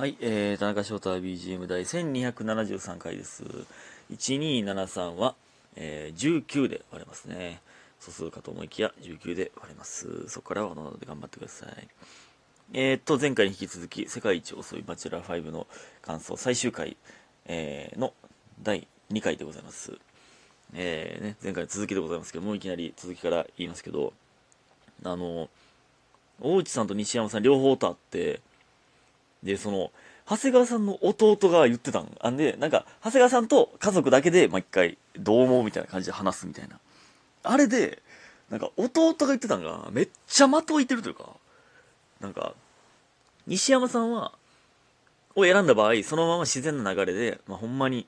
はい、えー、田中翔太 BGM 第1273回です。1273は、えー、19で割れますね。素数かと思いきや19で割れます。そこからはおのおので頑張ってください。えー、っと、前回に引き続き、世界一遅いバチェラー5の感想最終回、えーの第2回でございます。えーね、前回の続きでございますけど、もういきなり続きから言いますけど、あの、大内さんと西山さん両方と会って、で、その、長谷川さんの弟が言ってたん。あんで、なんか、長谷川さんと家族だけで、まあ、一回、どう思うみたいな感じで話すみたいな。あれで、なんか、弟が言ってたんが、めっちゃ的をいてるというか、なんか、西山さんは、を選んだ場合、そのまま自然な流れで、まあ、ほんまに、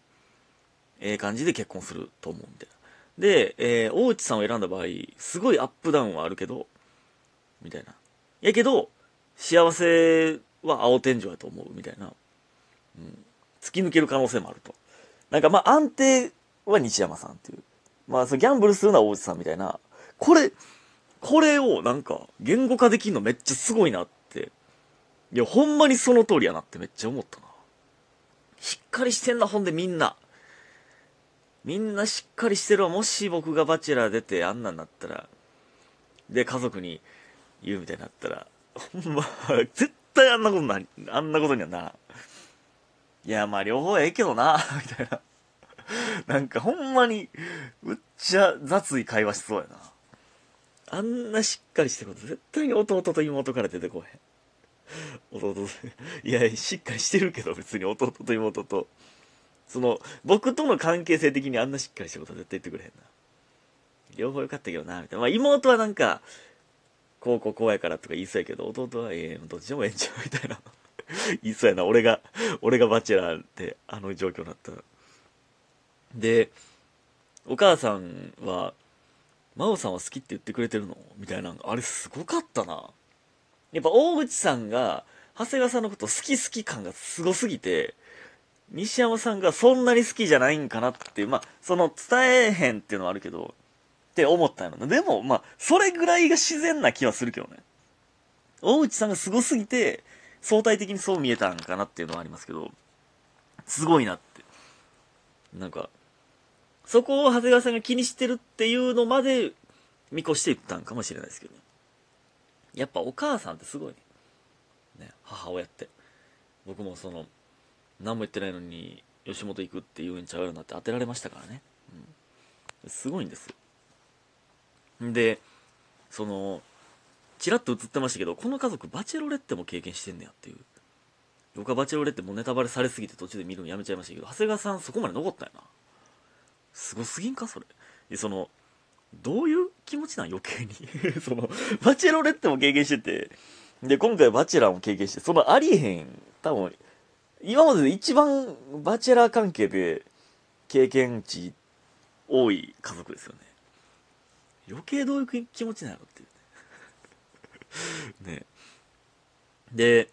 ええ感じで結婚すると思うみたいな。で、えー大内さんを選んだ場合、すごいアップダウンはあるけど、みたいな。やけど、幸せは青天井やと思う、みたいな。うん。突き抜ける可能性もあると。なんかまあ安定は西山さんっていう。まあそのギャンブルするのは大内さんみたいな。これ、これをなんか言語化できるのめっちゃすごいなって。いや、ほんまにその通りやなってめっちゃ思ったな。しっかりしてんな、ほんでみんな。みんなしっかりしてるわ。もし僕がバチェラー出てあんなんなったら、で、家族に言うみたいになったら、ほんま、絶対あんなことな、あんなことにはならん。いや、まあ両方ええけどな、みたいな。なんかほんまに、むっちゃ雑い会話しそうやな。あんなしっかりしてること、絶対に弟と妹から出てこへん。弟、いや、しっかりしてるけど、別に弟と妹と。その、僕との関係性的にあんなしっかりしたことは絶対言ってくれへんな。両方良かったけどな、みたいな。まあ妹はなんか、こうこうこうやからとか言いそうやけど、弟はええどっちでもええんちゃうみたいな。言いそうやな。俺が、俺がバチェラーであの状況になった。で、お母さんは、真央さんは好きって言ってくれてるの？みたいな。あれすごかったな。やっぱ大口さんが、長谷川さんのこと好き好き感がすごすぎて、西山さんがそんなに好きじゃないんかなっていう、まあ、その伝えへんっていうのはあるけど、って思ったよな。でも、まあ、それぐらいが自然な気はするけどね。大内さんがすごすぎて、相対的にそう見えたんかなっていうのはありますけど、すごいなって。なんか、そこを長谷川さんが気にしてるっていうのまで見越して言ったんかもしれないですけどね。やっぱお母さんってすごいね。ね、母親って。僕もその、何も言ってないのに、吉本行くって言うんちゃうよなって当てられましたからね。うん。すごいんですよ。で、その、ちらっと映ってましたけど、この家族、バチェロレッテも経験してんねやっていう。僕はバチェロレッテもネタバレされすぎて途中で見るのやめちゃいましたけど、長谷川さんそこまで残ったよな。すごすぎんか？それ。で、その、どういう気持ちなん？余計に。その、バチェロレッテも経験してて、で、今回バチェラーも経験して、そのありえへん、多分、今までで一番バチェラー関係で経験値多い家族ですよね。余計どういう気持ちなのっていうね。ねで、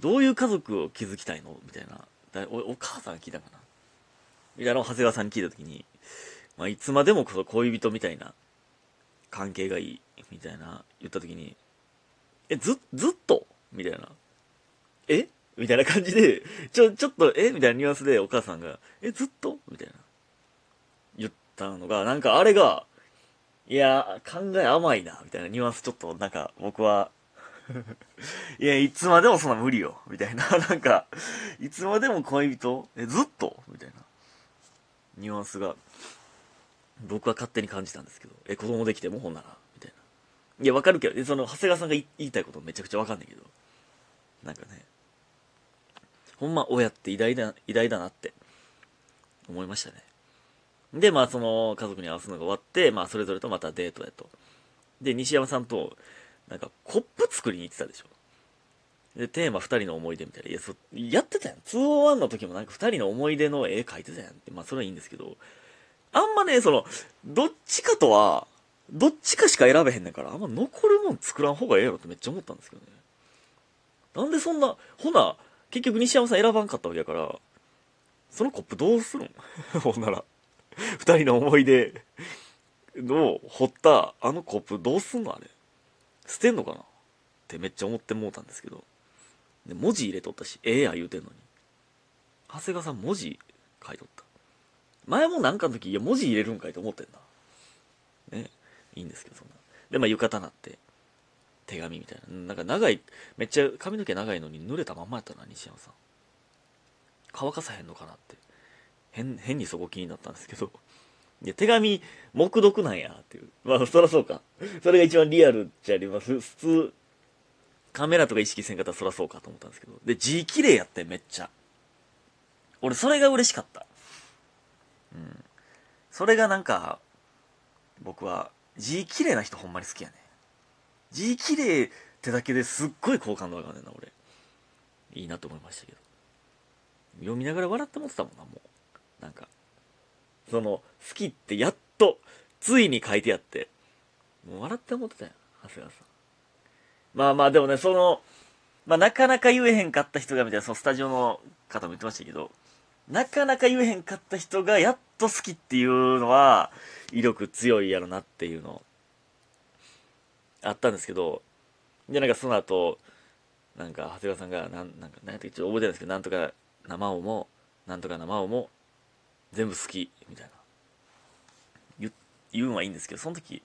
どういう家族を築きたいのみたいな。だおお母さんが聞いたかなみたいなのを長谷川さんに聞いたときに、まあ、いつまでもこの恋人みたいな関係がいい、みたいな言ったときに、え、ず、ずっと？みたいな。え？みたいな感じで、ちょ、ちょっと、え？みたいなニュアンスでお母さんが、え、ずっと？みたいな。言ったのが、なんかあれが、いや、考え甘いな、みたいなニュアンスちょっと、なんか、僕は、いや、いつまでもそんな無理よ、みたいな、なんか、いつまでも恋人え、ずっとみたいな、ニュアンスが、僕は勝手に感じたんですけど、え、子供できてもほんなら、みたいな。いや、わかるけど、その、長谷川さんが言いたいことめちゃくちゃわかんないけど、なんかね、ほんま親って偉大だ、偉大だなって、思いましたね。で、まあ、その、家族に合わすのが終わって、まあ、それぞれとまたデートやと。で、西山さんと、なんか、コップ作りに行ってたでしょ。で、テーマ二人の思い出みたいな。いや、そ、やってたやん。201の時もなんか二人の思い出の絵描いてたやんって。まあ、それはいいんですけど、あんまね、その、どっちかとは、どっちかしか選べへんねんから、あんま残るもん作らん方がええやろってめっちゃ思ったんですけどね。なんでそんな、ほな、結局西山さん選ばんかったわけやから、そのコップどうするん？ほんなら。二人の思い出の掘ったあのコップどうすんのあれ。捨てんのかな。ってめっちゃ思ってもうたんですけど。で文字入れとったしええや言うてんのに。長谷川さん文字書いとった。前もなんかの時いや文字入れるんかいと思ってんな。ね。いいんですけどそんな。でまあ浴衣なって手紙みたいな。なんか長いめっちゃ髪の毛長いのに濡れたまんまやったな西山さん。乾かさへんのかなって。変変にそこ気になったんですけど。いや手紙目読なんやっていう。まあそらそうか。それが一番リアルっちゃあります。普通カメラとか意識せんかったらそらそうかと思ったんですけど。で字綺麗やってめっちゃ。俺それが嬉しかった。うん。それがなんか僕は字綺麗な人ほんまに好きやね字綺麗ってだけですっごい好感度上がるねんな俺。いいなと思いましたけど。読みながら笑って思ってたもんなもう。なんかその好きってやっとついに書いてやってもう笑って思ってたよ長谷川さん。まあまあでもねそのまあなかなか言えへんかった人がみたいなそのスタジオの方も言ってましたけどなかなか言えへんかった人がやっと好きっていうのは威力強いやろなっていうのあったんですけどでなんかその後なんか長谷川さんがなんなんか何やったっけちょっと覚えてないんですけどなんとか生尾もなんとか生尾も全部好きみたいな。言言うんはいいんですけどその時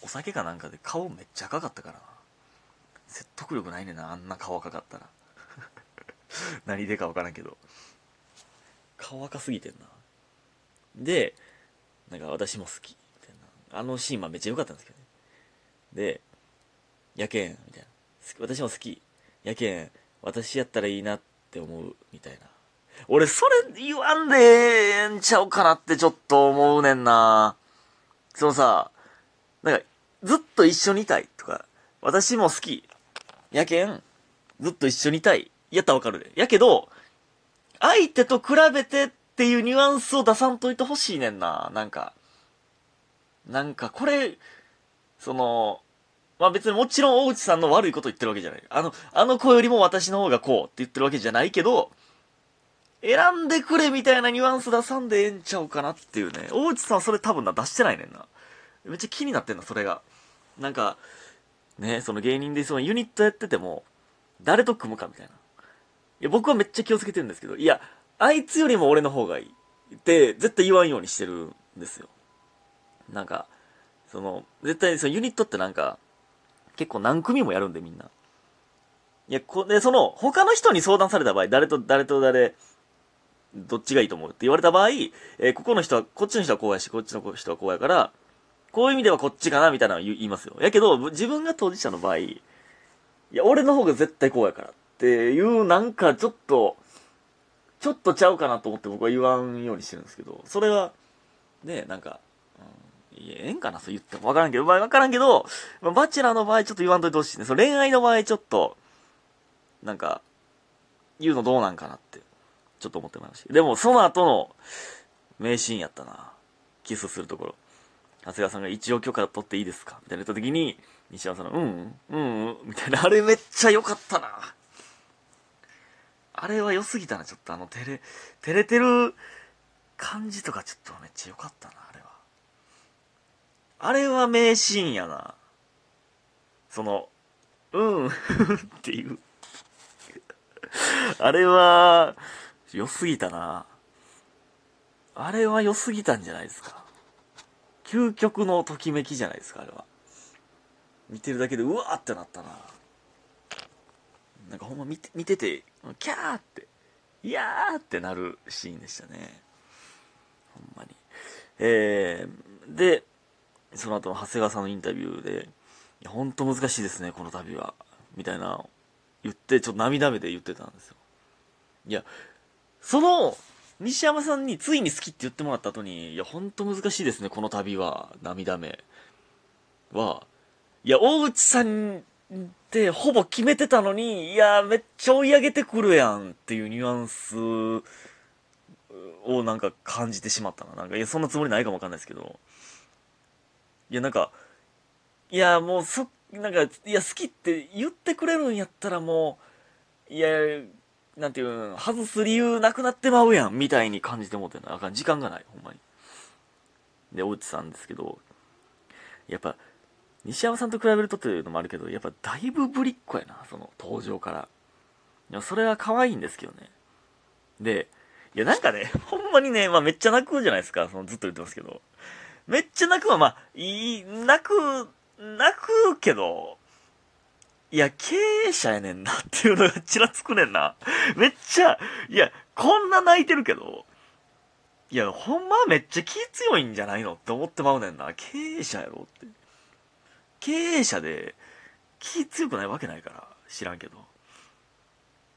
お酒かなんかで顔めっちゃ赤かったからな。説得力ないねんなあんな顔赤かったら。何でか分からんけど。顔赤すぎてんな。でなんか私も好きみたいな。あのシーンはめっちゃ良かったんですけどね。でやけんみたいな。私も好き。やけん私やったらいいなって思うみたいな。俺それ言わんでええんちゃうかなってちょっと思うねんなそのさなんかずっと一緒にいたいとか私も好きやけんずっと一緒にいたいやったらわかるでやけど相手と比べてっていうニュアンスを出さんといてほしいねんな。なんか。なんか、これ、その、まあ別にもちろん大内さんの悪いこと言ってるわけじゃない。あの、あの子よりも私の方がこうって言ってるわけじゃないけど、選んでくれみたいなニュアンス出さんでええんちゃうかなっていうね。大内さんそれ多分な、出してないねんな。めっちゃ気になってんな、それが。なんか、ね、その芸人でそのユニットやってても、誰と組むかみたいな。いや、僕はめっちゃ気をつけてるんですけど、いや、あいつよりも俺の方がいい。って、絶対言わんようにしてるんですよ。なんか、その、絶対、そのユニットってなんか、結構何組もやるんでみんな。いや、こで、その、他の人に相談された場合、誰と誰と誰、どっちがいいと思うって言われた場合、えーここの人は、こっちの人はこうやし、こっちの人はこうやから、こういう意味ではこっちかな、みたいなの言いますよ。やけど、自分が当事者の場合、いや、俺の方が絶対こうやからっていう、なんかちょっと、ちょっとちゃうかなと思って僕は言わんようにしてるんですけど、それは、ね、なんか、うん、いや、ええんかなそう言ってもわからんけど、まあわからんけど、まあバチェラーの場合ちょっと言わんといてほしいね。その恋愛の場合ちょっと、なんか、言うのどうなんかなって、ちょっと思ってまいました。でも、その後の名シーンやったな。キスするところ。長谷川さんが一応許可取っていいですか？みたいな言った時に、西山さんの、うん、うん、うん、みたいな、あれめっちゃ良かったな。あれは良すぎたな、ちょっとあの、照れ、照れてる感じとかちょっとめっちゃ良かったな、あれは。あれは名シーンやな。その、うん、っていう。あれは、良すぎたな。あれは良すぎたんじゃないですか。究極のときめきじゃないですか、あれは。見てるだけで、うわーってなったな。なんかほんま見て見てて、キャーって、いやーってなるシーンでしたね。ほんまに。えー、で、その後の長谷川さんのインタビューで、いや、ほんと難しいですね、この旅は。みたいな、言って、ちょっと涙目で言ってたんですよ。いや、その、西山さんについに好きって言ってもらった後に、いや、ほんと難しいですね、この旅は、涙目は。いや、大内さんってほぼ決めてたのに、いや、めっちゃ追い上げてくるやんっていうニュアンスをなんか感じてしまったな。なんか、いや、そんなつもりないかもわかんないですけど。いや、なんか、いや、もうそ、なんか、いや、好きって言ってくれるんやったらもう、いや、なんていうの、外す理由なくなってまうやん、みたいに感じてもってな。あかん、時間がない、ほんまに。で、大内さんですけど、やっぱ、西山さんと比べるとというのもあるけど、やっぱだいぶぶりっ子やな、その登場から。いや、それは可愛いんですけどね。で、いや、なんかね、ほんまにね、まあめっちゃ泣くじゃないですか。そのずっと言ってますけど。めっちゃ泣くは、まあ、いい、泣く、泣くけど、いや、経営者やねんなっていうのがちらつくねんな。めっちゃ、いや、こんな泣いてるけど、いや、ほんまはめっちゃ気強いんじゃないのって思ってまうねんな。経営者やろって。経営者で気強くないわけないから、知らんけど。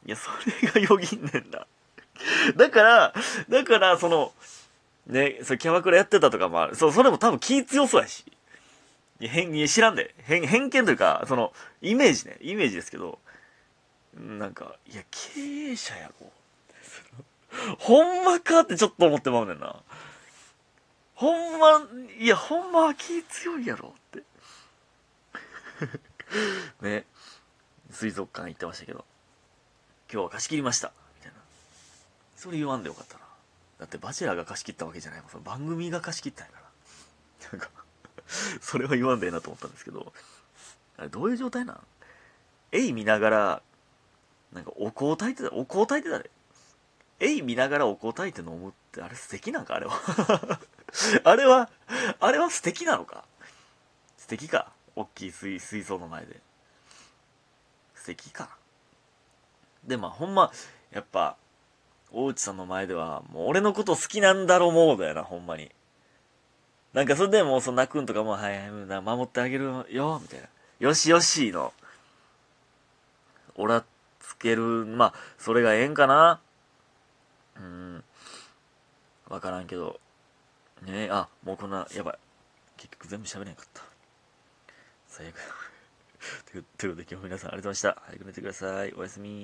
いや、それがよぎんねんな。だから、だから、その、ね、そキャバクラやってたとかもある。そう、それも多分気強そうやし。いや、変、い知らんで。偏、偏見というか、その、イメージね。イメージですけど、なんか、いや、経営者やろ。ほんまかってちょっと思ってまうねんな。ほんま、いや、ほんまは気強いやろって。ね。水族館行ってましたけど、今日は貸し切りました。みたいな。それ言わんでよかったな。だってバチェラーが貸し切ったわけじゃないもん。その番組が貸し切ったんやから。なんか それは言わんでええなと思ったんですけど、あれどういう状態なん？エイ見ながら、なんかお香炊いてた、お香炊いてたで。エイ見ながらお香炊いて飲むって、あれ素敵なんか？あれは あれは、あれは素敵なのか？素敵か？大きい水水槽の前で。素敵か？で、まあほんま、やっぱ、大内さんの前では、もう俺のこと好きなんだろうモードやな、ほんまに。なんかそれでもうその泣くんとかも、はいはい、守ってあげるよ、みたいな。よしよしの、おらつける、まあ、それがええんかなうん。わからんけど。ねえ、あ、もうこんな、やばい。結局全部喋れなかった。最悪。ということで今日も皆さんありがとうございました。早く寝てください。おやすみ。